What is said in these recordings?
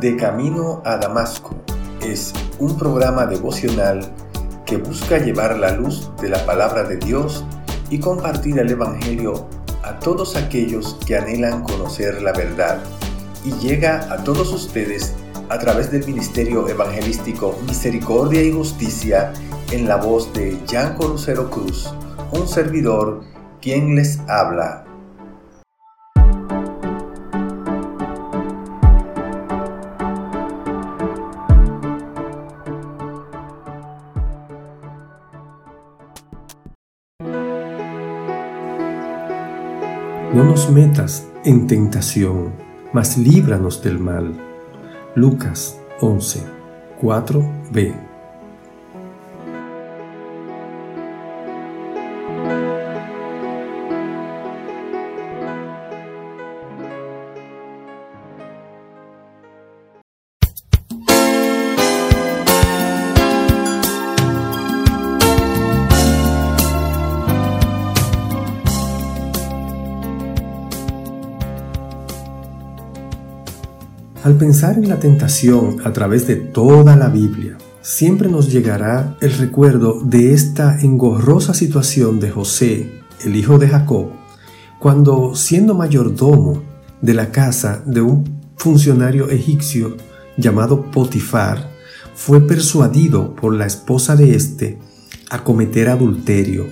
De Camino a Damasco es un programa devocional que busca llevar la luz de la palabra de Dios y compartir el Evangelio a todos aquellos que anhelan conocer la verdad. Y llega a todos ustedes a través del Ministerio Evangelístico Misericordia y Justicia en la voz de Yanco Lucero Cruz, un servidor quien les habla No nos metas en tentación, mas líbranos del mal. Lucas 11, 4b Al pensar en la tentación a través de toda la Biblia, siempre nos llegará el recuerdo de esta engorrosa situación de José, el hijo de Jacob, cuando siendo mayordomo de la casa de un funcionario egipcio llamado Potifar, fue persuadido por la esposa de éste a cometer adulterio.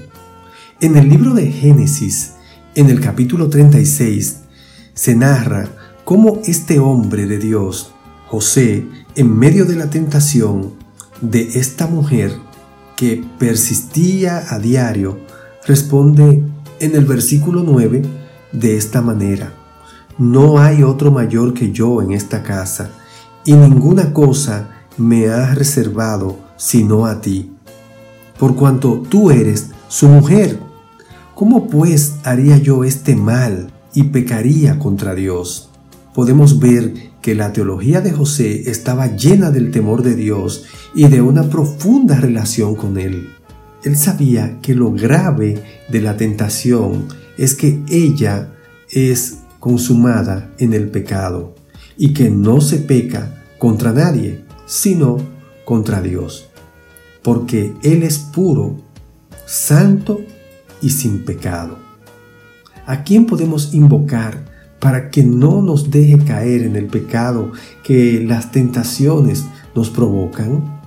En el libro de Génesis, en el capítulo 36, se narra cómo este hombre de Dios, José, en medio de la tentación de esta mujer que persistía a diario, responde en el versículo 9 de esta manera, no hay otro mayor que yo en esta casa, y ninguna cosa me ha reservado sino a ti, por cuanto tú eres su mujer. ¿Cómo pues haría yo este mal y pecaría contra Dios? Podemos ver que la teología de José estaba llena del temor de Dios y de una profunda relación con Él. Él sabía que lo grave de la tentación es que ella es consumada en el pecado y que no se peca contra nadie, sino contra Dios, porque Él es puro, santo y sin pecado. ¿A quién podemos invocar para que no nos deje caer en el pecado que las tentaciones nos provocan?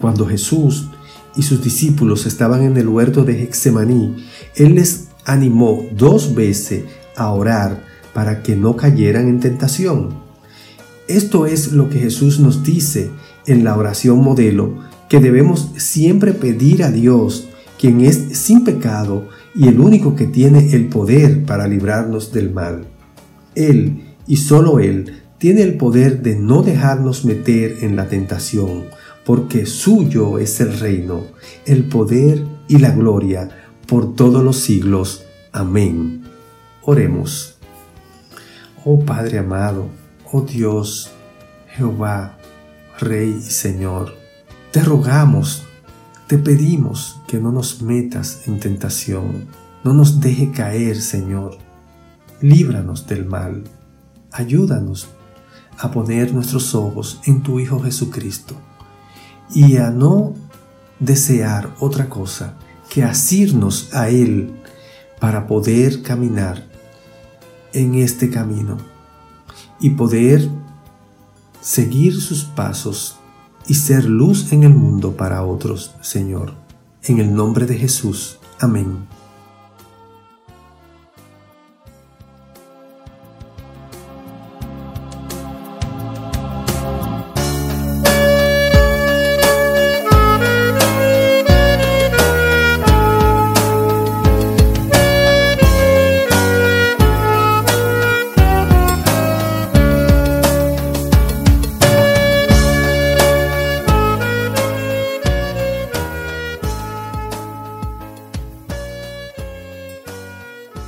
Cuando Jesús y sus discípulos estaban en el huerto de Hexemaní, Él les animó dos veces a orar para que no cayeran en tentación. Esto es lo que Jesús nos dice en la oración modelo, que debemos siempre pedir a Dios, quien es sin pecado y el único que tiene el poder para librarnos del mal. Él, y solo Él, tiene el poder de no dejarnos meter en la tentación, porque suyo es el reino, el poder y la gloria por todos los siglos. Amén. Oremos. Oh Padre amado, oh Dios, Jehová, Rey y Señor, te rogamos te pedimos que no nos metas en tentación, no nos deje caer, Señor. Líbranos del mal. Ayúdanos a poner nuestros ojos en tu Hijo Jesucristo y a no desear otra cosa que asirnos a Él para poder caminar en este camino y poder seguir sus pasos y ser luz en el mundo para otros, Señor. En el nombre de Jesús. Amén.